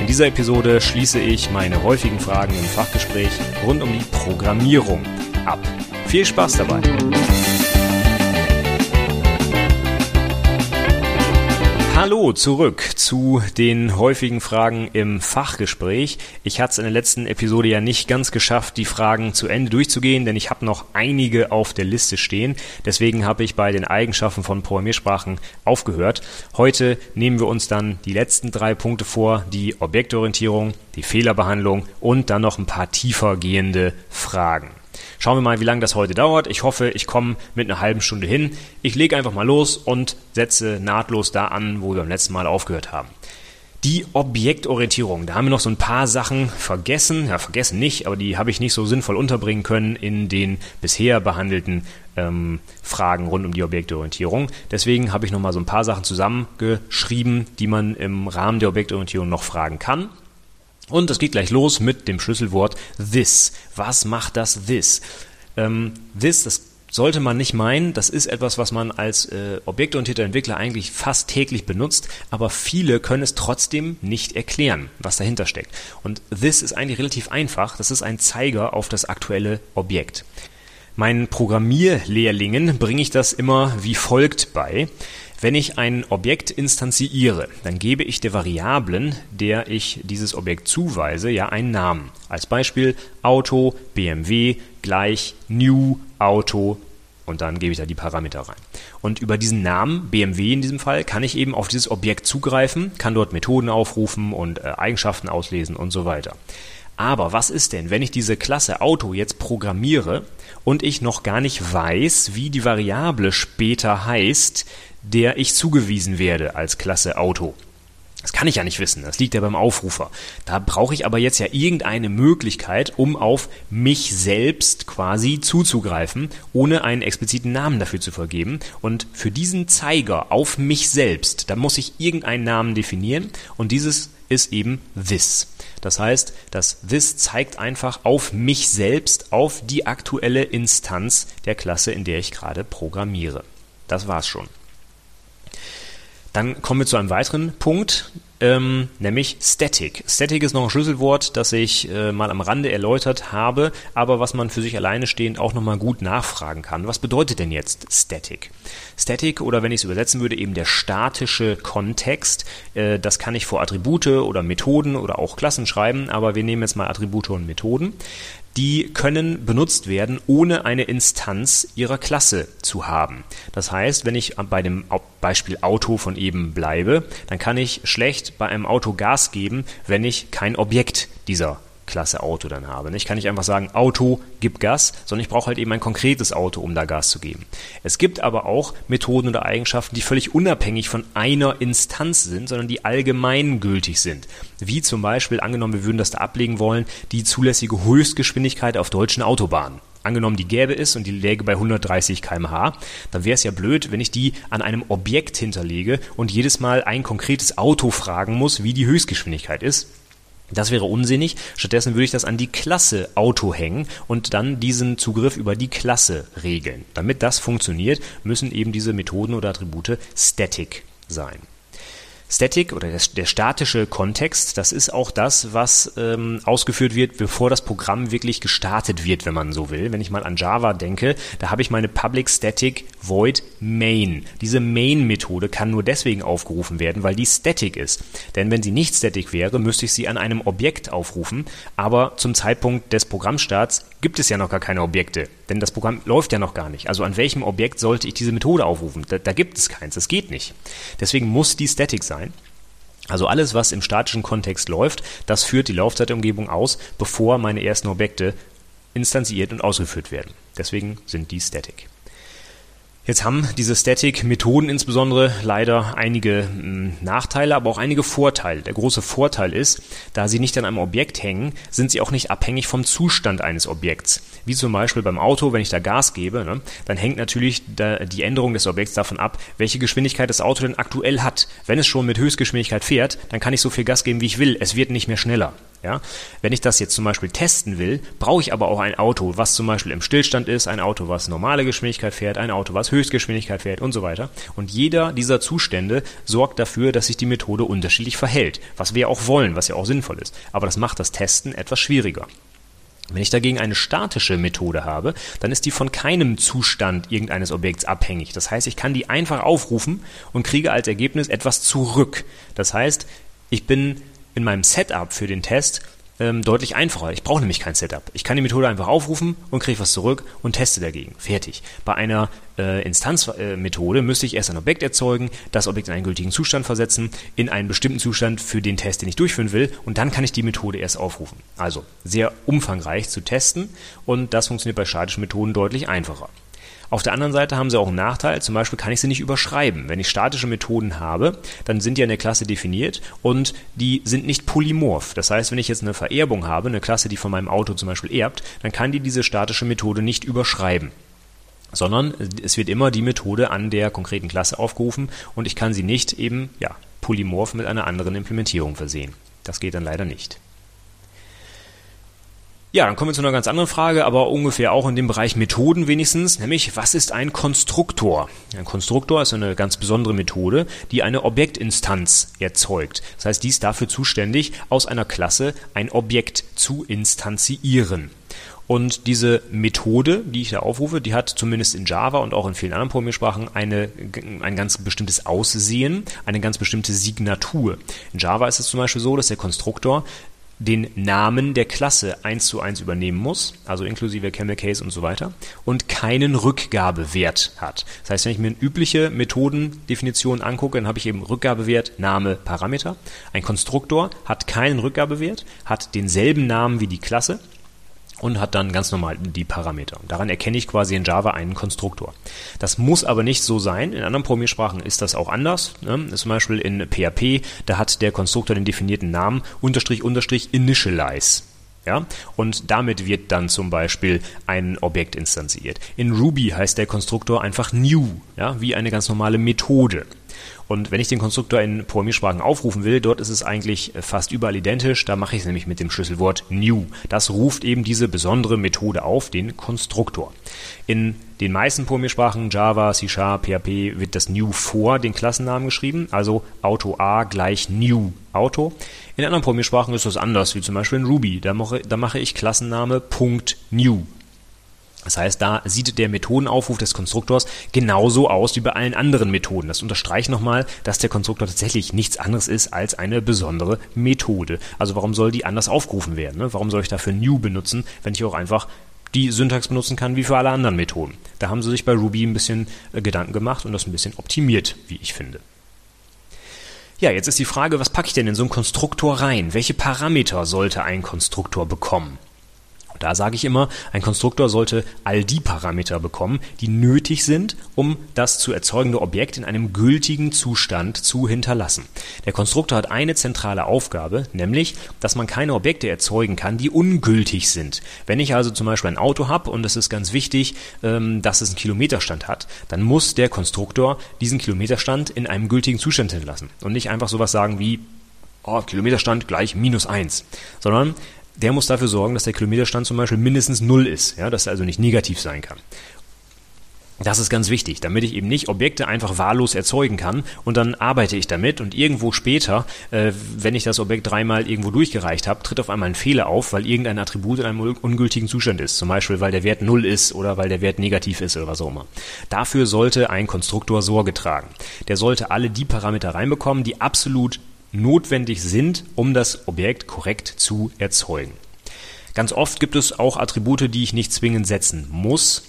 In dieser Episode schließe ich meine häufigen Fragen im Fachgespräch rund um die Programmierung ab. Viel Spaß dabei! Hallo zurück zu den häufigen Fragen im Fachgespräch. Ich hatte es in der letzten Episode ja nicht ganz geschafft, die Fragen zu Ende durchzugehen, denn ich habe noch einige auf der Liste stehen. Deswegen habe ich bei den Eigenschaften von Programmiersprachen aufgehört. Heute nehmen wir uns dann die letzten drei Punkte vor, die Objektorientierung, die Fehlerbehandlung und dann noch ein paar tiefer gehende Fragen. Schauen wir mal, wie lange das heute dauert. Ich hoffe, ich komme mit einer halben Stunde hin. Ich lege einfach mal los und setze nahtlos da an, wo wir beim letzten Mal aufgehört haben. Die Objektorientierung. Da haben wir noch so ein paar Sachen vergessen. Ja, vergessen nicht, aber die habe ich nicht so sinnvoll unterbringen können in den bisher behandelten ähm, Fragen rund um die Objektorientierung. Deswegen habe ich noch mal so ein paar Sachen zusammengeschrieben, die man im Rahmen der Objektorientierung noch fragen kann. Und es geht gleich los mit dem Schlüsselwort this. Was macht das this? Ähm, this, das sollte man nicht meinen, das ist etwas, was man als äh, objektorientierter Entwickler eigentlich fast täglich benutzt, aber viele können es trotzdem nicht erklären, was dahinter steckt. Und this ist eigentlich relativ einfach, das ist ein Zeiger auf das aktuelle Objekt. Meinen Programmierlehrlingen bringe ich das immer wie folgt bei. Wenn ich ein Objekt instanziere, dann gebe ich der Variablen, der ich dieses Objekt zuweise, ja einen Namen. Als Beispiel Auto, BMW gleich New Auto und dann gebe ich da die Parameter rein. Und über diesen Namen, BMW in diesem Fall, kann ich eben auf dieses Objekt zugreifen, kann dort Methoden aufrufen und äh, Eigenschaften auslesen und so weiter. Aber was ist denn, wenn ich diese Klasse Auto jetzt programmiere und ich noch gar nicht weiß, wie die Variable später heißt, der ich zugewiesen werde als Klasse Auto. Das kann ich ja nicht wissen, das liegt ja beim Aufrufer. Da brauche ich aber jetzt ja irgendeine Möglichkeit, um auf mich selbst quasi zuzugreifen, ohne einen expliziten Namen dafür zu vergeben. Und für diesen Zeiger auf mich selbst, da muss ich irgendeinen Namen definieren und dieses ist eben this. Das heißt, das this zeigt einfach auf mich selbst, auf die aktuelle Instanz der Klasse, in der ich gerade programmiere. Das war's schon. Dann kommen wir zu einem weiteren Punkt, ähm, nämlich Static. Static ist noch ein Schlüsselwort, das ich äh, mal am Rande erläutert habe, aber was man für sich alleine stehend auch nochmal gut nachfragen kann. Was bedeutet denn jetzt Static? Static oder wenn ich es übersetzen würde, eben der statische Kontext. Äh, das kann ich vor Attribute oder Methoden oder auch Klassen schreiben, aber wir nehmen jetzt mal Attribute und Methoden die können benutzt werden, ohne eine Instanz ihrer Klasse zu haben. Das heißt, wenn ich bei dem Beispiel Auto von eben bleibe, dann kann ich schlecht bei einem Auto Gas geben, wenn ich kein Objekt dieser Klasse Auto dann habe. Ich kann nicht einfach sagen, Auto, gib Gas, sondern ich brauche halt eben ein konkretes Auto, um da Gas zu geben. Es gibt aber auch Methoden oder Eigenschaften, die völlig unabhängig von einer Instanz sind, sondern die allgemeingültig sind. Wie zum Beispiel, angenommen, wir würden das da ablegen wollen, die zulässige Höchstgeschwindigkeit auf deutschen Autobahnen. Angenommen, die gäbe es und die läge bei 130 km/h, dann wäre es ja blöd, wenn ich die an einem Objekt hinterlege und jedes Mal ein konkretes Auto fragen muss, wie die Höchstgeschwindigkeit ist. Das wäre unsinnig. Stattdessen würde ich das an die Klasse Auto hängen und dann diesen Zugriff über die Klasse regeln. Damit das funktioniert, müssen eben diese Methoden oder Attribute static sein. Static oder der, statische Kontext, das ist auch das, was ähm, ausgeführt wird, bevor das Programm wirklich gestartet wird, wenn man so will. Wenn ich mal an Java denke, da habe ich meine Public Static Void Main. Diese Main-Methode kann nur deswegen aufgerufen werden, weil die static ist. Denn wenn sie nicht static wäre, müsste ich sie an einem Objekt aufrufen, aber zum Zeitpunkt des Programmstarts gibt es ja noch gar keine Objekte, denn das Programm läuft ja noch gar nicht. Also an welchem Objekt sollte ich diese Methode aufrufen? Da, da gibt es keins, das geht nicht. Deswegen muss die static sein sein. Also alles, was im statischen Kontext läuft, das führt die Laufzeitumgebung aus, bevor meine ersten Objekte instanziert und ausgeführt werden. Deswegen sind die static. Jetzt haben diese Static-Methoden insbesondere leider einige hm, Nachteile, aber auch einige Vorteile. Der große Vorteil ist, da sie nicht an einem Objekt hängen, sind sie auch nicht abhängig vom Zustand eines Objekts. Wie zum Beispiel beim Auto, wenn ich da Gas gebe, ne, dann hängt natürlich da die Änderung des Objekts davon ab, welche Geschwindigkeit das Auto denn aktuell hat. Wenn es schon mit Höchstgeschwindigkeit fährt, dann kann ich so viel Gas geben, wie ich will. Es wird nicht mehr schneller. Ja? Wenn ich das jetzt zum Beispiel testen will, brauche ich aber auch ein Auto, was zum Beispiel im Stillstand ist, ein Auto, was normale Geschwindigkeit fährt, ein Auto, was Höchstgeschwindigkeit fährt und so weiter. Und jeder dieser Zustände sorgt dafür, dass sich die Methode unterschiedlich verhält, was wir auch wollen, was ja auch sinnvoll ist. Aber das macht das Testen etwas schwieriger. Wenn ich dagegen eine statische Methode habe, dann ist die von keinem Zustand irgendeines Objekts abhängig. Das heißt, ich kann die einfach aufrufen und kriege als Ergebnis etwas zurück. Das heißt, ich bin in meinem Setup für den Test ähm, deutlich einfacher. Ich brauche nämlich kein Setup. Ich kann die Methode einfach aufrufen und kriege was zurück und teste dagegen. Fertig. Bei einer äh, Instanzmethode müsste ich erst ein Objekt erzeugen, das Objekt in einen gültigen Zustand versetzen, in einen bestimmten Zustand für den Test, den ich durchführen will, und dann kann ich die Methode erst aufrufen. Also sehr umfangreich zu testen und das funktioniert bei statischen Methoden deutlich einfacher. Auf der anderen Seite haben sie auch einen Nachteil, zum Beispiel kann ich sie nicht überschreiben. Wenn ich statische Methoden habe, dann sind die in der Klasse definiert und die sind nicht polymorph. Das heißt, wenn ich jetzt eine Vererbung habe, eine Klasse, die von meinem Auto zum Beispiel erbt, dann kann die diese statische Methode nicht überschreiben sondern es wird immer die Methode an der konkreten Klasse aufgerufen und ich kann sie nicht eben ja, polymorph mit einer anderen Implementierung versehen. Das geht dann leider nicht. Ja, dann kommen wir zu einer ganz anderen Frage, aber ungefähr auch in dem Bereich Methoden wenigstens, nämlich was ist ein Konstruktor? Ein Konstruktor ist eine ganz besondere Methode, die eine Objektinstanz erzeugt. Das heißt, die ist dafür zuständig, aus einer Klasse ein Objekt zu instanzieren. Und diese Methode, die ich da aufrufe, die hat zumindest in Java und auch in vielen anderen Programmiersprachen eine, ein ganz bestimmtes Aussehen, eine ganz bestimmte Signatur. In Java ist es zum Beispiel so, dass der Konstruktor den Namen der Klasse eins zu eins übernehmen muss, also inklusive Camel Case und so weiter, und keinen Rückgabewert hat. Das heißt, wenn ich mir eine übliche Methodendefinition angucke, dann habe ich eben Rückgabewert, Name, Parameter. Ein Konstruktor hat keinen Rückgabewert, hat denselben Namen wie die Klasse und hat dann ganz normal die Parameter. Daran erkenne ich quasi in Java einen Konstruktor. Das muss aber nicht so sein. In anderen Programmiersprachen ist das auch anders. Ne? Zum Beispiel in PHP, da hat der Konstruktor den definierten Namen unterstrich unterstrich initialize. Ja? Und damit wird dann zum Beispiel ein Objekt instanziert. In Ruby heißt der Konstruktor einfach new, ja? wie eine ganz normale Methode. Und wenn ich den Konstruktor in Programmiersprachen aufrufen will, dort ist es eigentlich fast überall identisch. Da mache ich es nämlich mit dem Schlüsselwort new. Das ruft eben diese besondere Methode auf, den Konstruktor. In den meisten Programmiersprachen, Java, C Sharp, PHP, wird das new vor den Klassennamen geschrieben, also Auto A gleich new Auto. In anderen Programmiersprachen ist das anders, wie zum Beispiel in Ruby. Da mache, da mache ich Klassenname .new das heißt, da sieht der Methodenaufruf des Konstruktors genauso aus wie bei allen anderen Methoden. Das unterstreicht nochmal, dass der Konstruktor tatsächlich nichts anderes ist als eine besondere Methode. Also warum soll die anders aufgerufen werden? Ne? Warum soll ich dafür new benutzen, wenn ich auch einfach die Syntax benutzen kann wie für alle anderen Methoden? Da haben sie sich bei Ruby ein bisschen äh, Gedanken gemacht und das ein bisschen optimiert, wie ich finde. Ja, jetzt ist die Frage, was packe ich denn in so einen Konstruktor rein? Welche Parameter sollte ein Konstruktor bekommen? Da sage ich immer, ein Konstruktor sollte all die Parameter bekommen, die nötig sind, um das zu erzeugende Objekt in einem gültigen Zustand zu hinterlassen. Der Konstruktor hat eine zentrale Aufgabe, nämlich, dass man keine Objekte erzeugen kann, die ungültig sind. Wenn ich also zum Beispiel ein Auto habe und es ist ganz wichtig, ähm, dass es einen Kilometerstand hat, dann muss der Konstruktor diesen Kilometerstand in einem gültigen Zustand hinterlassen und nicht einfach sowas sagen wie oh, Kilometerstand gleich minus eins, sondern der muss dafür sorgen, dass der Kilometerstand zum Beispiel mindestens null ist, ja, dass er also nicht negativ sein kann. Das ist ganz wichtig, damit ich eben nicht Objekte einfach wahllos erzeugen kann und dann arbeite ich damit und irgendwo später, äh, wenn ich das Objekt dreimal irgendwo durchgereicht habe, tritt auf einmal ein Fehler auf, weil irgendein Attribut in einem ungültigen Zustand ist. Zum Beispiel, weil der Wert null ist oder weil der Wert negativ ist oder was auch immer. Dafür sollte ein Konstruktor Sorge tragen. Der sollte alle die Parameter reinbekommen, die absolut notwendig sind, um das Objekt korrekt zu erzeugen. Ganz oft gibt es auch Attribute, die ich nicht zwingend setzen muss,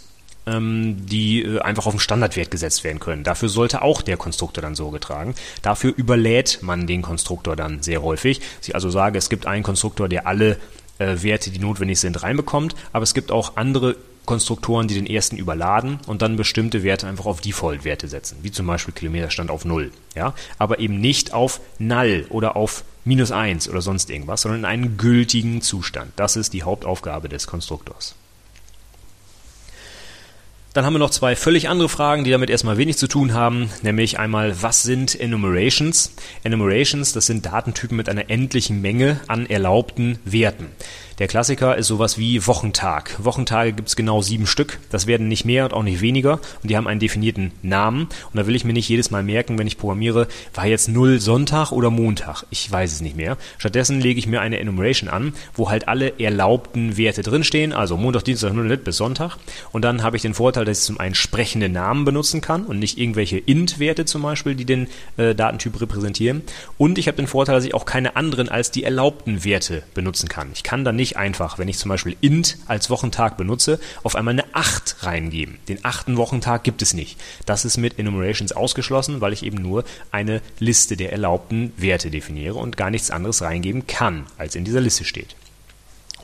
ähm, die äh, einfach auf den Standardwert gesetzt werden können. Dafür sollte auch der Konstruktor dann Sorge tragen. Dafür überlädt man den Konstruktor dann sehr häufig. Ich also sage, es gibt einen Konstruktor, der alle äh, Werte, die notwendig sind, reinbekommt, aber es gibt auch andere Konstruktoren, die den ersten überladen und dann bestimmte Werte einfach auf Default-Werte setzen, wie zum Beispiel Kilometerstand auf 0, ja, aber eben nicht auf Null oder auf minus 1 oder sonst irgendwas, sondern in einen gültigen Zustand. Das ist die Hauptaufgabe des Konstruktors. Dann haben wir noch zwei völlig andere Fragen, die damit erstmal wenig zu tun haben, nämlich einmal, was sind Enumerations? Enumerations, das sind Datentypen mit einer endlichen Menge an erlaubten Werten. Der Klassiker ist sowas wie Wochentag. Wochentage gibt es genau sieben Stück. Das werden nicht mehr und auch nicht weniger. Und die haben einen definierten Namen. Und da will ich mir nicht jedes Mal merken, wenn ich programmiere, war jetzt null Sonntag oder Montag. Ich weiß es nicht mehr. Stattdessen lege ich mir eine Enumeration an, wo halt alle erlaubten Werte drinstehen. Also Montag, Dienstag, 0 bis Sonntag. Und dann habe ich den Vorteil, dass ich zum einen sprechende Namen benutzen kann und nicht irgendwelche int-Werte zum Beispiel, die den äh, Datentyp repräsentieren. Und ich habe den Vorteil, dass ich auch keine anderen als die erlaubten Werte benutzen kann. Ich kann dann nicht nicht einfach, wenn ich zum Beispiel int als Wochentag benutze, auf einmal eine 8 reingeben. Den achten Wochentag gibt es nicht. Das ist mit Enumerations ausgeschlossen, weil ich eben nur eine Liste der erlaubten Werte definiere und gar nichts anderes reingeben kann, als in dieser Liste steht.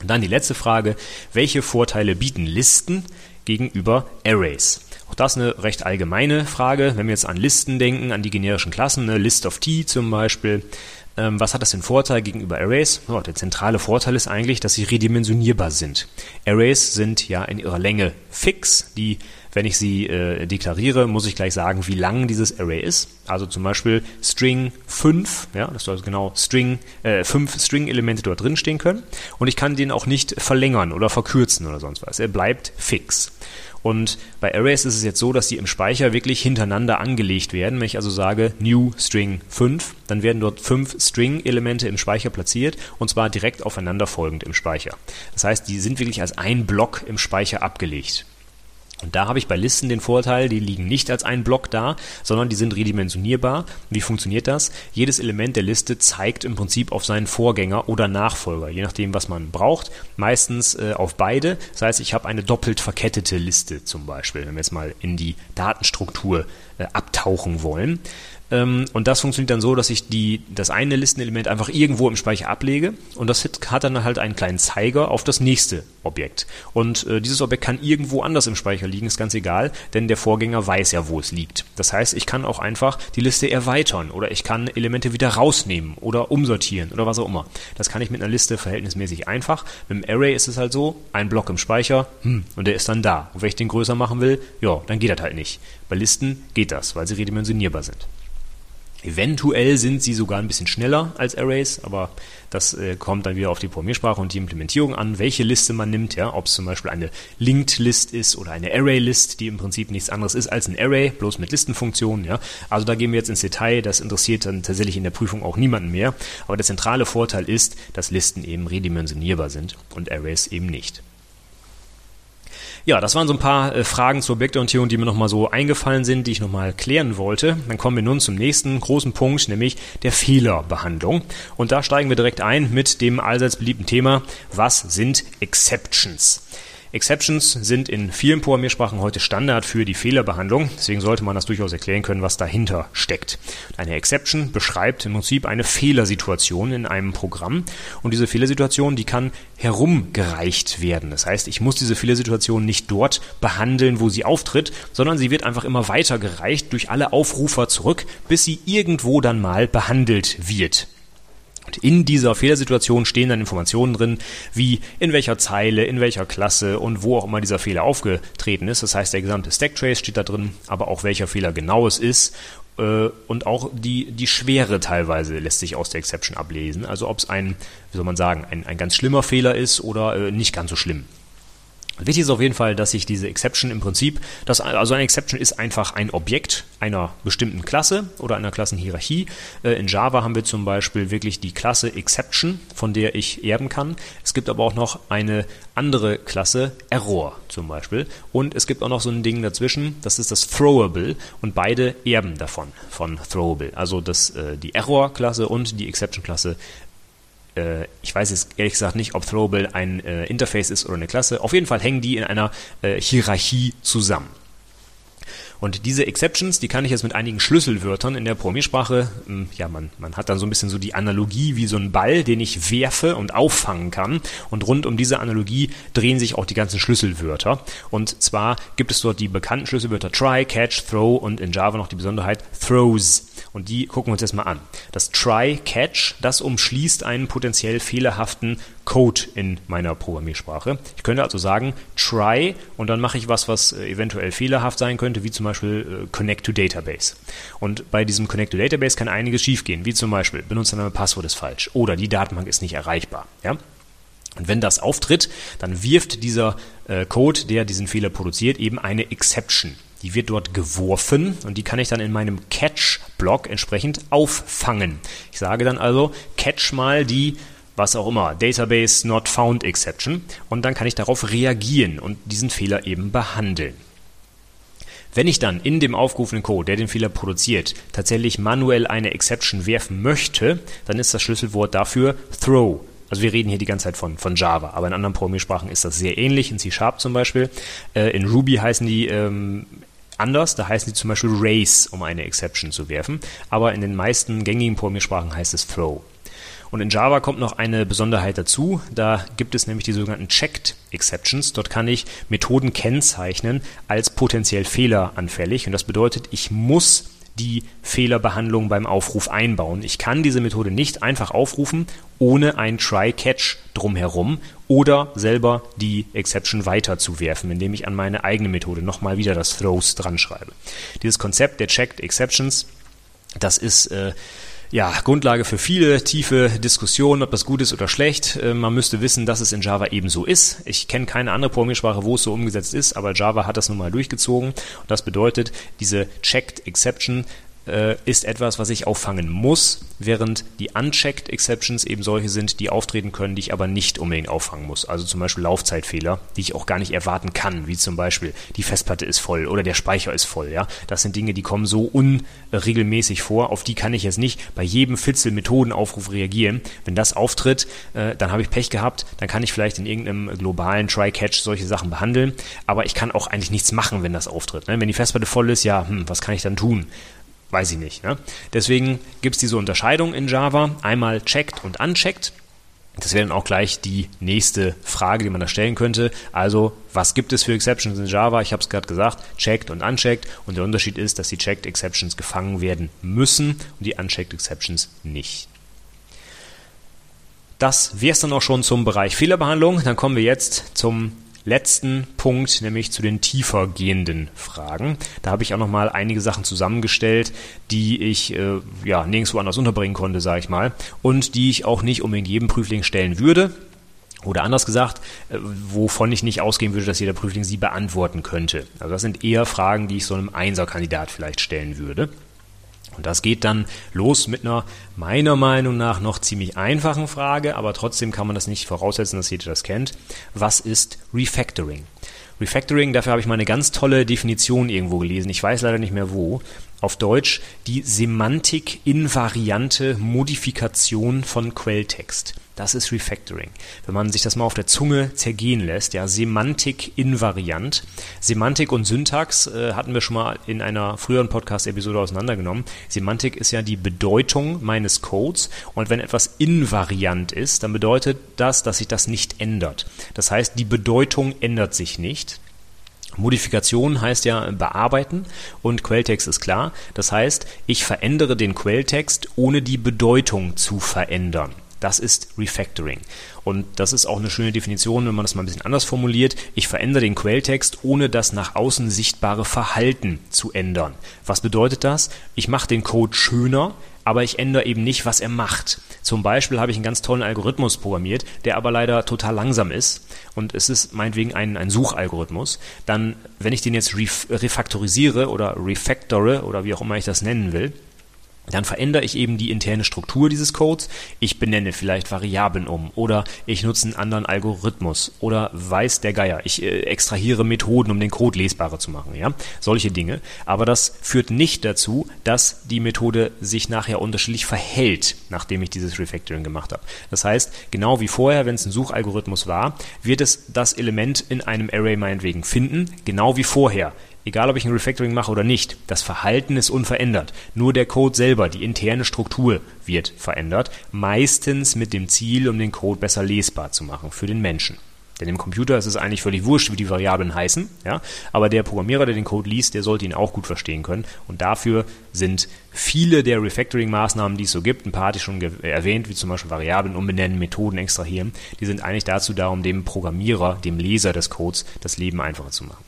Und dann die letzte Frage, welche Vorteile bieten Listen gegenüber Arrays? Auch das eine recht allgemeine Frage. Wenn wir jetzt an Listen denken, an die generischen Klassen, eine List of T zum Beispiel, ähm, was hat das den Vorteil gegenüber Arrays? Oh, der zentrale Vorteil ist eigentlich, dass sie redimensionierbar sind. Arrays sind ja in ihrer Länge fix. Die, wenn ich sie äh, deklariere, muss ich gleich sagen, wie lang dieses Array ist. Also zum Beispiel String 5, ja, das soll genau String, äh, 5 String-Elemente dort drin stehen können. Und ich kann den auch nicht verlängern oder verkürzen oder sonst was. Er bleibt fix. Und bei Arrays ist es jetzt so, dass die im Speicher wirklich hintereinander angelegt werden. Wenn ich also sage new string 5, dann werden dort fünf String-Elemente im Speicher platziert und zwar direkt aufeinander folgend im Speicher. Das heißt, die sind wirklich als ein Block im Speicher abgelegt. Und da habe ich bei Listen den Vorteil, die liegen nicht als ein Block da, sondern die sind redimensionierbar. Wie funktioniert das? Jedes Element der Liste zeigt im Prinzip auf seinen Vorgänger oder Nachfolger, je nachdem, was man braucht. Meistens äh, auf beide. Das heißt, ich habe eine doppelt verkettete Liste zum Beispiel, wenn wir jetzt mal in die Datenstruktur äh, abtauchen wollen. Ähm, und das funktioniert dann so, dass ich die, das eine Listenelement einfach irgendwo im Speicher ablege und das hat dann halt einen kleinen Zeiger auf das nächste Objekt. Und äh, dieses Objekt kann irgendwo anders im Speicher liegen, ist ganz egal, denn der Vorgänger weiß ja, wo es liegt. Das heißt, ich kann auch einfach die Liste erweitern oder ich kann Elemente wieder rausnehmen oder umsortieren oder was auch immer. Das kann ich mit einer Liste verhältnismäßig einfach. Mit einem Array ist es halt so, ein Block im Speicher hm, und der ist dann da. Und wenn ich den größer machen will, ja, dann geht das halt nicht. Bei Listen geht das, weil sie redimensionierbar sind. Eventuell sind sie sogar ein bisschen schneller als Arrays, aber das äh, kommt dann wieder auf die Programmiersprache und die Implementierung an, welche Liste man nimmt, ja, ob es zum Beispiel eine Linked List ist oder eine Array List, die im Prinzip nichts anderes ist als ein Array, bloß mit Listenfunktionen, ja. Also da gehen wir jetzt ins Detail, das interessiert dann tatsächlich in der Prüfung auch niemanden mehr, aber der zentrale Vorteil ist, dass Listen eben redimensionierbar sind und Arrays eben nicht. Ja, das waren so ein paar äh, Fragen zur Objektorientierung, die mir nochmal so eingefallen sind, die ich nochmal klären wollte. Dann kommen wir nun zum nächsten großen Punkt, nämlich der Fehlerbehandlung. Und da steigen wir direkt ein mit dem allseits beliebten Thema, was sind Exceptions? Exceptions sind in vielen Programmiersprachen heute Standard für die Fehlerbehandlung, deswegen sollte man das durchaus erklären können, was dahinter steckt. Eine Exception beschreibt im Prinzip eine Fehlersituation in einem Programm und diese Fehlersituation, die kann herumgereicht werden. Das heißt, ich muss diese Fehlersituation nicht dort behandeln, wo sie auftritt, sondern sie wird einfach immer weitergereicht durch alle Aufrufer zurück, bis sie irgendwo dann mal behandelt wird. Und in dieser Fehlersituation stehen dann Informationen drin, wie in welcher Zeile, in welcher Klasse und wo auch immer dieser Fehler aufgetreten ist. Das heißt, der gesamte Stacktrace steht da drin, aber auch welcher Fehler genau es ist äh, und auch die, die Schwere teilweise lässt sich aus der Exception ablesen. Also ob es ein, wie soll man sagen, ein, ein ganz schlimmer Fehler ist oder äh, nicht ganz so schlimm. Wichtig ist auf jeden Fall, dass sich diese Exception im Prinzip, dass, also eine Exception ist einfach ein Objekt einer bestimmten Klasse oder einer Klassenhierarchie. Äh, in Java haben wir zum Beispiel wirklich die Klasse Exception, von der ich erben kann. Es gibt aber auch noch eine andere Klasse Error zum Beispiel. Und es gibt auch noch so ein Ding dazwischen, das ist das Throwable und beide erben davon, von Throwable. Also das, äh, die Error-Klasse und die Exception-Klasse äh, ich weiß jetzt ehrlich gesagt nicht, ob Throwable ein äh, Interface ist oder eine Klasse. Auf jeden Fall hängen die in einer äh, Hierarchie zusammen. Und diese Exceptions, die kann ich jetzt mit einigen Schlüsselwörtern in der Programmiersprache, hm, ja, man, man hat dann so ein bisschen so die Analogie wie so ein Ball, den ich werfe und auffangen kann. Und rund um diese Analogie drehen sich auch die ganzen Schlüsselwörter. Und zwar gibt es dort die bekannten Schlüsselwörter try, catch, throw und in Java noch die Besonderheit throws. Und die gucken wir uns jetzt mal an. Das try, catch, das umschließt einen potenziell fehlerhaften Code in meiner Programmiersprache. Ich könnte also sagen, try und dann mache ich was, was äh, eventuell fehlerhaft sein könnte, wie zum Beispiel äh, Connect to Database. Und bei diesem Connect to Database kann einiges schiefgehen, wie zum Beispiel Benutzername, Passwort ist falsch oder die Datenbank ist nicht erreichbar. Ja? Und wenn das auftritt, dann wirft dieser äh, Code, der diesen Fehler produziert, eben eine Exception. Die wird dort geworfen und die kann ich dann in meinem Catch-Block entsprechend auffangen. Ich sage dann also, catch mal die was auch immer, Database Not Found Exception und dann kann ich darauf reagieren und diesen Fehler eben behandeln. Wenn ich dann in dem aufgerufenen Code, der den Fehler produziert, tatsächlich manuell eine Exception werfen möchte, dann ist das Schlüsselwort dafür throw. Also wir reden hier die ganze Zeit von, von Java, aber in anderen Programmiersprachen ist das sehr ähnlich, in C-Sharp zum Beispiel. Äh, in Ruby heißen die ähm, anders, da heißen die zum Beispiel Race, um eine Exception zu werfen, aber in den meisten gängigen Programmiersprachen heißt es Throw. Und in Java kommt noch eine Besonderheit dazu. Da gibt es nämlich die sogenannten Checked Exceptions. Dort kann ich Methoden kennzeichnen als potenziell fehleranfällig. Und das bedeutet, ich muss die Fehlerbehandlung beim Aufruf einbauen. Ich kann diese Methode nicht einfach aufrufen, ohne ein Try-Catch drumherum oder selber die Exception weiterzuwerfen, indem ich an meine eigene Methode nochmal wieder das Throws dran schreibe. Dieses Konzept der Checked Exceptions, das ist äh, ja, Grundlage für viele tiefe Diskussionen, ob das gut ist oder schlecht. Äh, man müsste wissen, dass es in Java eben so ist. Ich kenne keine andere Programmiersprache, wo es so umgesetzt ist, aber Java hat das nun mal durchgezogen. Und das bedeutet, diese Checked Exception äh, ist etwas, was ich auffangen muss, während die Unchecked Exceptions eben solche sind, die auftreten können, die ich aber nicht unbedingt auffangen muss. Also zum Beispiel Laufzeitfehler, die ich auch gar nicht erwarten kann, wie zum Beispiel die Festplatte ist voll oder der Speicher ist voll. Ja, das sind Dinge, die kommen so unregelmäßig vor. Auf die kann ich jetzt nicht bei jedem Fitzel Methodenaufruf reagieren. Wenn das auftritt, äh, dann habe ich Pech gehabt. Dann kann ich vielleicht in irgendeinem globalen Try-Catch solche Sachen behandeln. Aber ich kann auch eigentlich nichts machen, wenn das auftritt. Ne? Wenn die Festplatte voll ist, ja, hm, was kann ich dann tun? Weiß ich nicht. Ne? Deswegen gibt es diese Unterscheidung in Java, einmal checked und unchecked. Das wäre dann auch gleich die nächste Frage, die man da stellen könnte. Also, was gibt es für Exceptions in Java? Ich habe es gerade gesagt, checked und unchecked. Und der Unterschied ist, dass die checked Exceptions gefangen werden müssen und die unchecked Exceptions nicht. Das wäre es dann auch schon zum Bereich Fehlerbehandlung. Dann kommen wir jetzt zum letzten Punkt, nämlich zu den tiefer gehenden Fragen. Da habe ich auch nochmal einige Sachen zusammengestellt, die ich äh, ja nirgendwo anders unterbringen konnte, sage ich mal, und die ich auch nicht unbedingt jedem Prüfling stellen würde. Oder anders gesagt, äh, wovon ich nicht ausgehen würde, dass jeder Prüfling sie beantworten könnte. Also das sind eher Fragen, die ich so einem Einserkandidat vielleicht stellen würde. Und das geht dann los mit einer meiner Meinung nach noch ziemlich einfachen Frage, aber trotzdem kann man das nicht voraussetzen, dass jeder das kennt. Was ist Refactoring? Refactoring, dafür habe ich mal eine ganz tolle Definition irgendwo gelesen. Ich weiß leider nicht mehr wo. Auf Deutsch die Semantik-invariante Modifikation von Quelltext. Das ist Refactoring. Wenn man sich das mal auf der Zunge zergehen lässt, ja, Semantik invariant. Semantik und Syntax äh, hatten wir schon mal in einer früheren Podcast-Episode auseinandergenommen. Semantik ist ja die Bedeutung meines Codes und wenn etwas invariant ist, dann bedeutet das, dass sich das nicht ändert. Das heißt, die Bedeutung ändert sich nicht. Modifikation heißt ja bearbeiten und Quelltext ist klar. Das heißt, ich verändere den Quelltext, ohne die Bedeutung zu verändern. Das ist Refactoring. Und das ist auch eine schöne Definition, wenn man das mal ein bisschen anders formuliert. Ich verändere den Quelltext, ohne das nach außen sichtbare Verhalten zu ändern. Was bedeutet das? Ich mache den Code schöner, aber ich ändere eben nicht, was er macht. Zum Beispiel habe ich einen ganz tollen Algorithmus programmiert, der aber leider total langsam ist und es ist meinetwegen ein, ein Suchalgorithmus. Dann, wenn ich den jetzt refaktorisiere oder refactore oder wie auch immer ich das nennen will, dann verändere ich eben die interne Struktur dieses Codes. Ich benenne vielleicht Variablen um oder ich nutze einen anderen Algorithmus oder weiß der Geier. Ich äh, extrahiere Methoden, um den Code lesbarer zu machen. Ja, solche Dinge. Aber das führt nicht dazu, dass die Methode sich nachher unterschiedlich verhält, nachdem ich dieses Refactoring gemacht habe. Das heißt, genau wie vorher, wenn es ein Suchalgorithmus war, wird es das Element in einem Array meinetwegen finden, genau wie vorher egal ob ich ein Refactoring mache oder nicht, das Verhalten ist unverändert. Nur der Code selber, die interne Struktur wird verändert, meistens mit dem Ziel, um den Code besser lesbar zu machen für den Menschen. Denn im Computer ist es eigentlich völlig wurscht, wie die Variablen heißen, ja. Aber der Programmierer, der den Code liest, der sollte ihn auch gut verstehen können. Und dafür sind viele der Refactoring-Maßnahmen, die es so gibt, ein paar hatte ich schon erwähnt, wie zum Beispiel Variablen umbenennen, Methoden extrahieren, die sind eigentlich dazu da, um dem Programmierer, dem Leser des Codes, das Leben einfacher zu machen.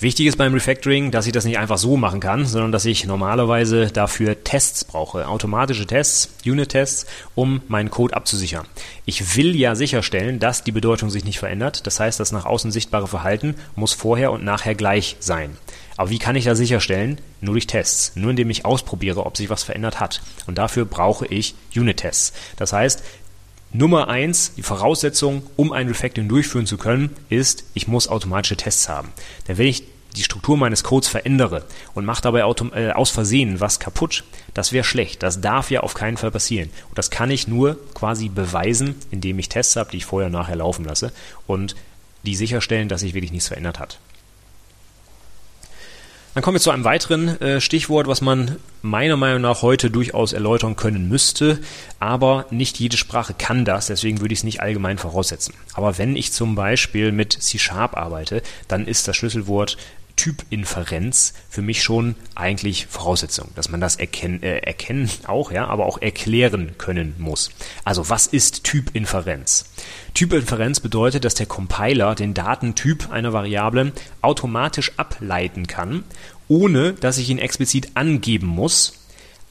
Wichtig ist beim Refactoring, dass ich das nicht einfach so machen kann, sondern dass ich normalerweise dafür Tests brauche, automatische Tests, Unit-Tests, um meinen Code abzusichern. Ich will ja sicherstellen, dass die Bedeutung sich nicht verändert. Das heißt, das nach außen sichtbare Verhalten muss vorher und nachher gleich sein. Aber wie kann ich das sicherstellen? Nur durch Tests, nur indem ich ausprobiere, ob sich was verändert hat. Und dafür brauche ich Unit-Tests. Das heißt, Nummer eins, die Voraussetzung, um ein Refactoring durchführen zu können, ist, ich muss automatische Tests haben. Denn wenn ich die Struktur meines Codes verändere und mache dabei äh, aus Versehen was kaputt, das wäre schlecht. Das darf ja auf keinen Fall passieren. Und das kann ich nur quasi beweisen, indem ich Tests habe, die ich vorher und nachher laufen lasse und die sicherstellen, dass sich wirklich nichts verändert hat. Dann kommen wir zu einem weiteren äh, Stichwort, was man meiner Meinung nach heute durchaus erläutern können müsste, aber nicht jede Sprache kann das, deswegen würde ich es nicht allgemein voraussetzen. Aber wenn ich zum Beispiel mit C-Sharp arbeite, dann ist das Schlüsselwort Typinferenz für mich schon eigentlich Voraussetzung, dass man das erkennen, äh, erkennen auch, ja, aber auch erklären können muss. Also was ist Typinferenz? Typinferenz bedeutet, dass der Compiler den Datentyp einer Variable automatisch ableiten kann, ohne dass ich ihn explizit angeben muss,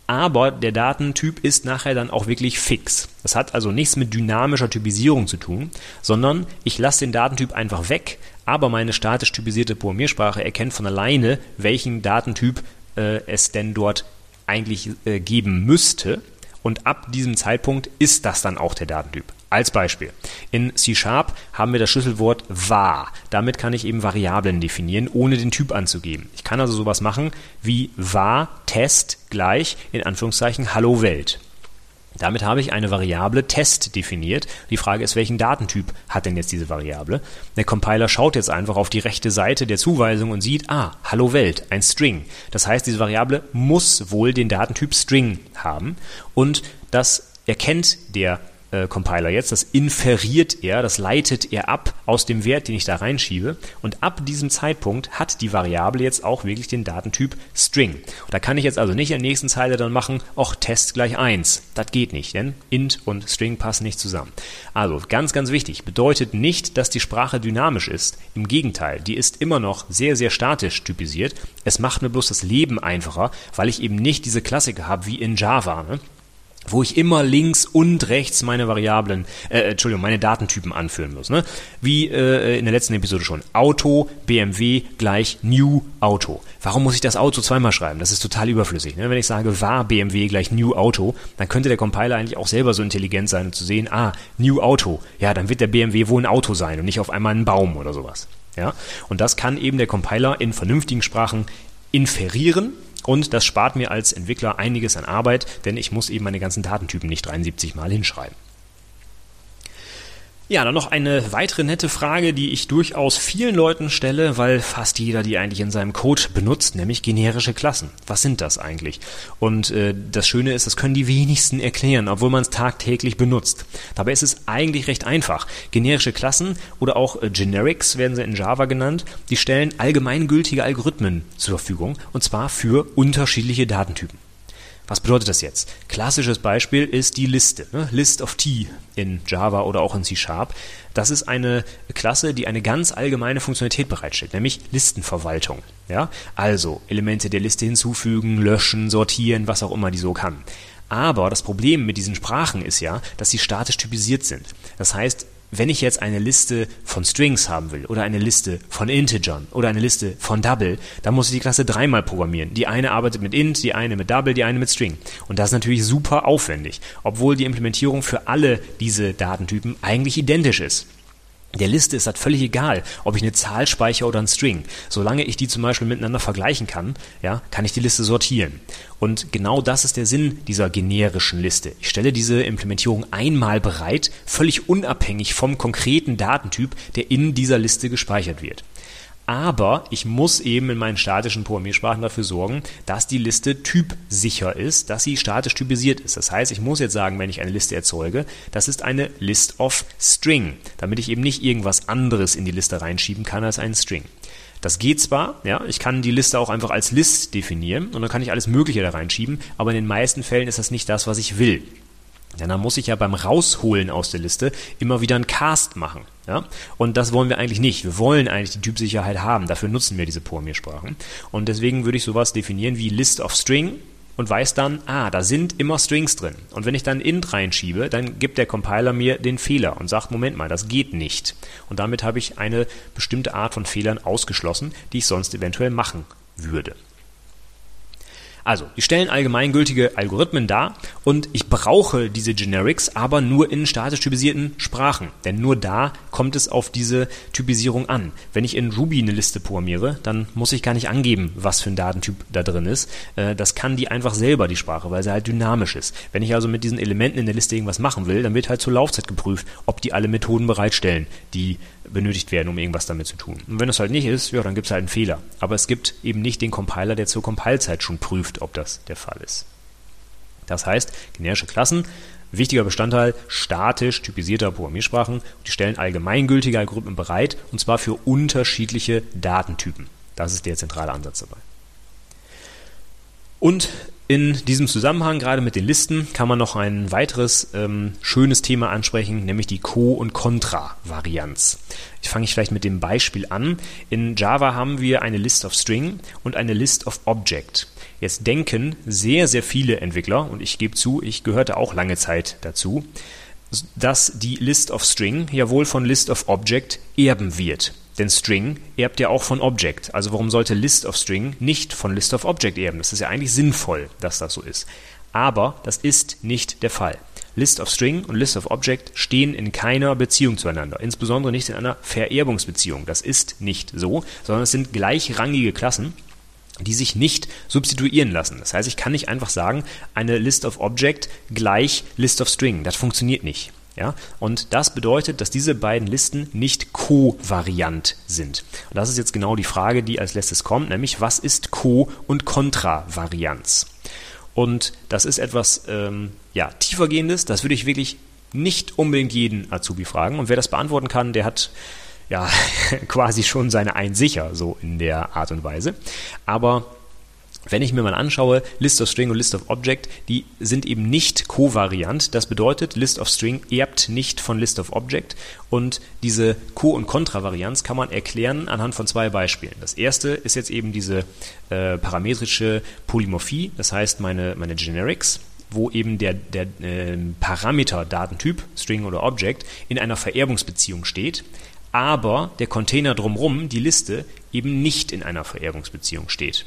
aber der Datentyp ist nachher dann auch wirklich fix. Das hat also nichts mit dynamischer Typisierung zu tun, sondern ich lasse den Datentyp einfach weg, aber meine statisch typisierte Programmiersprache erkennt von alleine, welchen Datentyp äh, es denn dort eigentlich äh, geben müsste. Und ab diesem Zeitpunkt ist das dann auch der Datentyp. Als Beispiel. In C Sharp haben wir das Schlüsselwort var. Damit kann ich eben Variablen definieren, ohne den Typ anzugeben. Ich kann also sowas machen wie var test gleich in Anführungszeichen Hallo Welt. Damit habe ich eine Variable Test definiert. Die Frage ist, welchen Datentyp hat denn jetzt diese Variable? Der Compiler schaut jetzt einfach auf die rechte Seite der Zuweisung und sieht, ah, Hallo Welt, ein String. Das heißt, diese Variable muss wohl den Datentyp String haben und das erkennt der äh, Compiler jetzt, das inferiert er, das leitet er ab aus dem Wert, den ich da reinschiebe. Und ab diesem Zeitpunkt hat die Variable jetzt auch wirklich den Datentyp String. Da kann ich jetzt also nicht in der nächsten Zeile dann machen, auch Test gleich 1. Das geht nicht, denn int und String passen nicht zusammen. Also ganz, ganz wichtig, bedeutet nicht, dass die Sprache dynamisch ist. Im Gegenteil, die ist immer noch sehr, sehr statisch typisiert. Es macht mir bloß das Leben einfacher, weil ich eben nicht diese Klassiker habe wie in Java. Ne? Wo ich immer links und rechts meine Variablen, äh, Entschuldigung, meine Datentypen anführen muss. Ne? Wie äh, in der letzten Episode schon. Auto, BMW gleich New Auto. Warum muss ich das Auto zweimal schreiben? Das ist total überflüssig. Ne? Wenn ich sage, war BMW gleich New Auto, dann könnte der Compiler eigentlich auch selber so intelligent sein, um zu sehen, ah, New Auto. Ja, dann wird der BMW wohl ein Auto sein und nicht auf einmal ein Baum oder sowas. Ja? Und das kann eben der Compiler in vernünftigen Sprachen inferieren und das spart mir als Entwickler einiges an Arbeit, denn ich muss eben meine ganzen Datentypen nicht 73 Mal hinschreiben. Ja, dann noch eine weitere nette Frage, die ich durchaus vielen Leuten stelle, weil fast jeder die eigentlich in seinem Code benutzt, nämlich generische Klassen. Was sind das eigentlich? Und äh, das Schöne ist, das können die wenigsten erklären, obwohl man es tagtäglich benutzt. Dabei ist es eigentlich recht einfach. Generische Klassen oder auch äh, Generics werden sie in Java genannt, die stellen allgemeingültige Algorithmen zur Verfügung, und zwar für unterschiedliche Datentypen. Was bedeutet das jetzt? Klassisches Beispiel ist die Liste, ne? List of T in Java oder auch in C Sharp. Das ist eine Klasse, die eine ganz allgemeine Funktionalität bereitstellt, nämlich Listenverwaltung. Ja? Also Elemente der Liste hinzufügen, löschen, sortieren, was auch immer die so kann. Aber das Problem mit diesen Sprachen ist ja, dass sie statisch typisiert sind. Das heißt, wenn ich jetzt eine Liste von Strings haben will oder eine Liste von Integern oder eine Liste von Double, dann muss ich die Klasse dreimal programmieren. Die eine arbeitet mit Int, die eine mit Double, die eine mit String. Und das ist natürlich super aufwendig, obwohl die Implementierung für alle diese Datentypen eigentlich identisch ist. Der Liste ist das völlig egal, ob ich eine Zahl speichere oder ein String. Solange ich die zum Beispiel miteinander vergleichen kann, ja, kann ich die Liste sortieren. Und genau das ist der Sinn dieser generischen Liste. Ich stelle diese Implementierung einmal bereit, völlig unabhängig vom konkreten Datentyp, der in dieser Liste gespeichert wird. Aber ich muss eben in meinen statischen Programmiersprachen dafür sorgen, dass die Liste typsicher ist, dass sie statisch typisiert ist. Das heißt, ich muss jetzt sagen, wenn ich eine Liste erzeuge, das ist eine List of String, damit ich eben nicht irgendwas anderes in die Liste reinschieben kann als einen String. Das geht zwar, ja, ich kann die Liste auch einfach als List definieren und dann kann ich alles Mögliche da reinschieben, aber in den meisten Fällen ist das nicht das, was ich will. Denn dann muss ich ja beim Rausholen aus der Liste immer wieder einen Cast machen. Ja? Und das wollen wir eigentlich nicht. Wir wollen eigentlich die Typsicherheit haben. Dafür nutzen wir diese Programmiersprachen. Und deswegen würde ich sowas definieren wie List of String und weiß dann, ah, da sind immer Strings drin. Und wenn ich dann int reinschiebe, dann gibt der Compiler mir den Fehler und sagt, Moment mal, das geht nicht. Und damit habe ich eine bestimmte Art von Fehlern ausgeschlossen, die ich sonst eventuell machen würde. Also, die stellen allgemeingültige Algorithmen dar und ich brauche diese Generics aber nur in statisch typisierten Sprachen, denn nur da kommt es auf diese Typisierung an. Wenn ich in Ruby eine Liste programmiere, dann muss ich gar nicht angeben, was für ein Datentyp da drin ist. Äh, das kann die einfach selber, die Sprache, weil sie halt dynamisch ist. Wenn ich also mit diesen Elementen in der Liste irgendwas machen will, dann wird halt zur Laufzeit geprüft, ob die alle Methoden bereitstellen, die benötigt werden, um irgendwas damit zu tun. Und wenn es halt nicht ist, ja, dann gibt es halt einen Fehler. Aber es gibt eben nicht den Compiler, der zur Compilezeit schon prüft, ob das der Fall ist. Das heißt, generische Klassen, wichtiger Bestandteil statisch typisierter Programmiersprachen, die stellen allgemeingültige Algorithmen bereit, und zwar für unterschiedliche Datentypen. Das ist der zentrale Ansatz dabei. Und in diesem Zusammenhang, gerade mit den Listen, kann man noch ein weiteres ähm, schönes Thema ansprechen, nämlich die Co- und Contra-Varianz. Ich fange ich vielleicht mit dem Beispiel an. In Java haben wir eine List of String und eine List of Object. Jetzt denken sehr, sehr viele Entwickler, und ich gebe zu, ich gehörte auch lange Zeit dazu, dass die List of String ja wohl von List of Object erben wird. Denn String erbt ja auch von Object. Also warum sollte List of String nicht von List of Object erben? Das ist ja eigentlich sinnvoll, dass das so ist. Aber das ist nicht der Fall. List of String und List of Object stehen in keiner Beziehung zueinander, insbesondere nicht in einer Vererbungsbeziehung. Das ist nicht so, sondern es sind gleichrangige Klassen, die sich nicht substituieren lassen. Das heißt, ich kann nicht einfach sagen, eine List of Object gleich List of String. Das funktioniert nicht. Ja? Und das bedeutet, dass diese beiden Listen nicht kovariant sind. Und das ist jetzt genau die Frage, die als letztes kommt, nämlich was ist Ko- und Kontravarianz? Und das ist etwas ähm, ja, tiefergehendes, das würde ich wirklich nicht unbedingt jeden Azubi fragen. Und wer das beantworten kann, der hat ja quasi schon seine Eins sicher, so in der Art und Weise. Aber wenn ich mir mal anschaue, List of String und List of Object, die sind eben nicht kovariant. Das bedeutet, List of String erbt nicht von List of Object. Und diese Ko- und Kontravarianz kann man erklären anhand von zwei Beispielen. Das erste ist jetzt eben diese äh, parametrische Polymorphie, das heißt meine, meine Generics wo eben der, der äh, Parameter-Datentyp, String oder Object, in einer Vererbungsbeziehung steht, aber der Container drumherum, die Liste, eben nicht in einer Vererbungsbeziehung steht.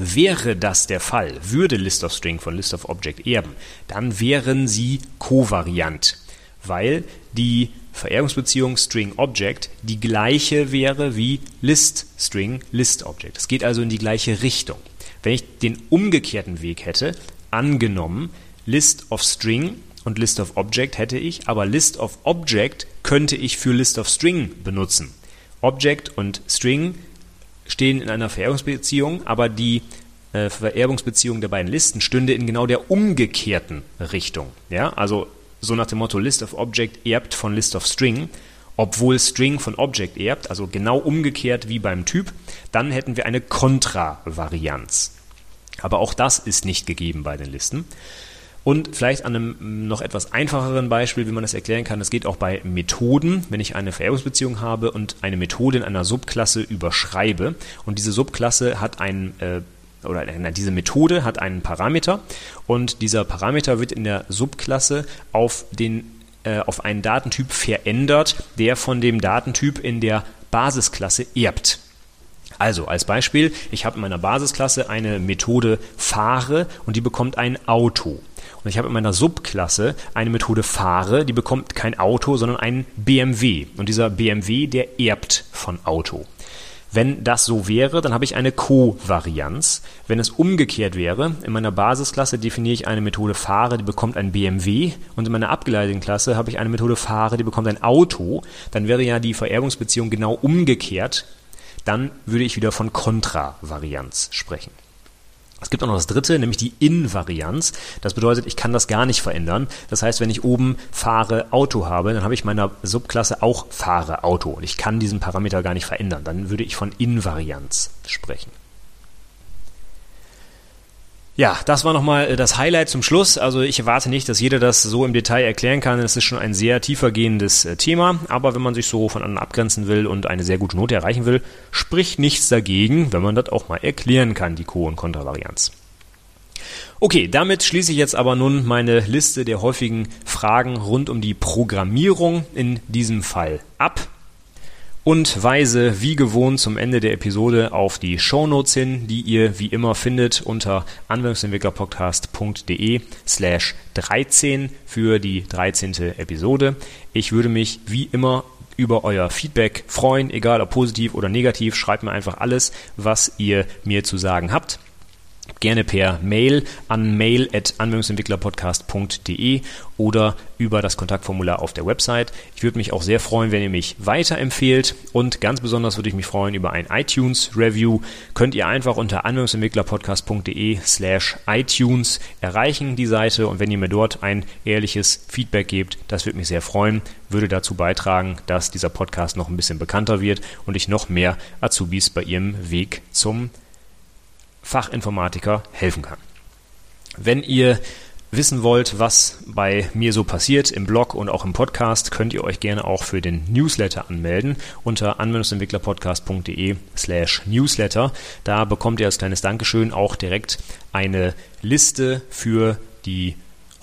Wäre das der Fall, würde List of String von List of Object erben, dann wären sie kovariant, weil die Vererbungsbeziehung String Object die gleiche wäre wie List String List Object. Es geht also in die gleiche Richtung. Wenn ich den umgekehrten Weg hätte, angenommen List of String und List of Object hätte ich, aber List of Object könnte ich für List of String benutzen. Object und String stehen in einer Vererbungsbeziehung, aber die äh, Vererbungsbeziehung der beiden Listen stünde in genau der umgekehrten Richtung. Ja, also so nach dem Motto List of Object erbt von List of String, obwohl String von Object erbt, also genau umgekehrt wie beim Typ, dann hätten wir eine Kontravarianz. Aber auch das ist nicht gegeben bei den Listen. Und vielleicht an einem noch etwas einfacheren Beispiel, wie man das erklären kann, es geht auch bei Methoden, wenn ich eine Vererbungsbeziehung habe und eine Methode in einer Subklasse überschreibe und diese Subklasse hat einen äh, oder diese Methode hat einen Parameter und dieser Parameter wird in der Subklasse auf den äh, auf einen Datentyp verändert, der von dem Datentyp in der Basisklasse erbt. Also als Beispiel, ich habe in meiner Basisklasse eine Methode fahre und die bekommt ein Auto. Und ich habe in meiner Subklasse eine Methode fahre, die bekommt kein Auto, sondern ein BMW. Und dieser BMW, der erbt von Auto. Wenn das so wäre, dann habe ich eine Co-Varianz. Wenn es umgekehrt wäre, in meiner Basisklasse definiere ich eine Methode fahre, die bekommt ein BMW und in meiner abgeleiteten Klasse habe ich eine Methode fahre, die bekommt ein Auto, dann wäre ja die Vererbungsbeziehung genau umgekehrt dann würde ich wieder von Kontravarianz sprechen. Es gibt auch noch das dritte, nämlich die Invarianz. Das bedeutet, ich kann das gar nicht verändern. Das heißt, wenn ich oben fahre Auto habe, dann habe ich meiner Subklasse auch fahre Auto und ich kann diesen Parameter gar nicht verändern. Dann würde ich von Invarianz sprechen. Ja, das war nochmal äh, das Highlight zum Schluss. Also ich erwarte nicht, dass jeder das so im Detail erklären kann. Es ist schon ein sehr tiefergehendes äh, Thema. Aber wenn man sich so von anderen abgrenzen will und eine sehr gute Note erreichen will, spricht nichts dagegen, wenn man das auch mal erklären kann, die Co- und Kontravarianz. Okay, damit schließe ich jetzt aber nun meine Liste der häufigen Fragen rund um die Programmierung in diesem Fall ab und weise wie gewohnt zum Ende der Episode auf die Shownotes hin, die ihr wie immer findet unter anwendungsentwicklerpodcast.de slash 13 für die 13. Episode. Ich würde mich wie immer über euer Feedback freuen, egal ob positiv oder negativ. Schreibt mir einfach alles, was ihr mir zu sagen habt gerne per Mail an mail.anwendungsentwicklerpodcast.de oder über das Kontaktformular auf der Website. Ich würde mich auch sehr freuen, wenn ihr mich weiterempfehlt und ganz besonders würde ich mich freuen über ein iTunes-Review. Könnt ihr einfach unter anwendungsentwicklerpodcast.de slash iTunes erreichen, die Seite. Und wenn ihr mir dort ein ehrliches Feedback gebt, das würde mich sehr freuen, würde dazu beitragen, dass dieser Podcast noch ein bisschen bekannter wird und ich noch mehr Azubis bei ihrem Weg zum Fachinformatiker helfen kann. Wenn ihr wissen wollt, was bei mir so passiert im Blog und auch im Podcast, könnt ihr euch gerne auch für den Newsletter anmelden unter anwendungsentwicklerpodcast.de slash newsletter. Da bekommt ihr als kleines Dankeschön auch direkt eine Liste für die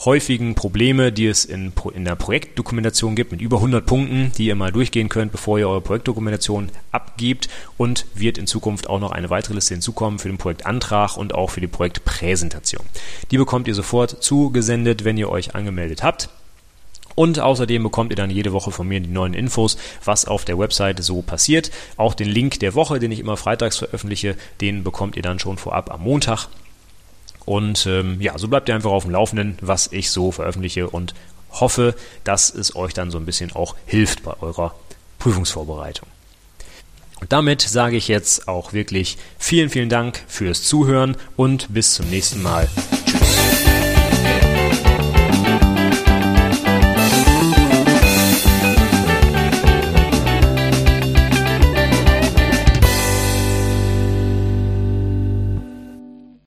häufigen Probleme, die es in, in der Projektdokumentation gibt, mit über 100 Punkten, die ihr mal durchgehen könnt, bevor ihr eure Projektdokumentation abgebt und wird in Zukunft auch noch eine weitere Liste hinzukommen für den Projektantrag und auch für die Projektpräsentation. Die bekommt ihr sofort zugesendet, wenn ihr euch angemeldet habt. Und außerdem bekommt ihr dann jede Woche von mir die neuen Infos, was auf der Webseite so passiert. Auch den Link der Woche, den ich immer freitags veröffentliche, den bekommt ihr dann schon vorab am Montag. Und ähm, ja, so bleibt ihr einfach auf dem Laufenden, was ich so veröffentliche und hoffe, dass es euch dann so ein bisschen auch hilft bei eurer Prüfungsvorbereitung. Und damit sage ich jetzt auch wirklich vielen, vielen Dank fürs Zuhören und bis zum nächsten Mal.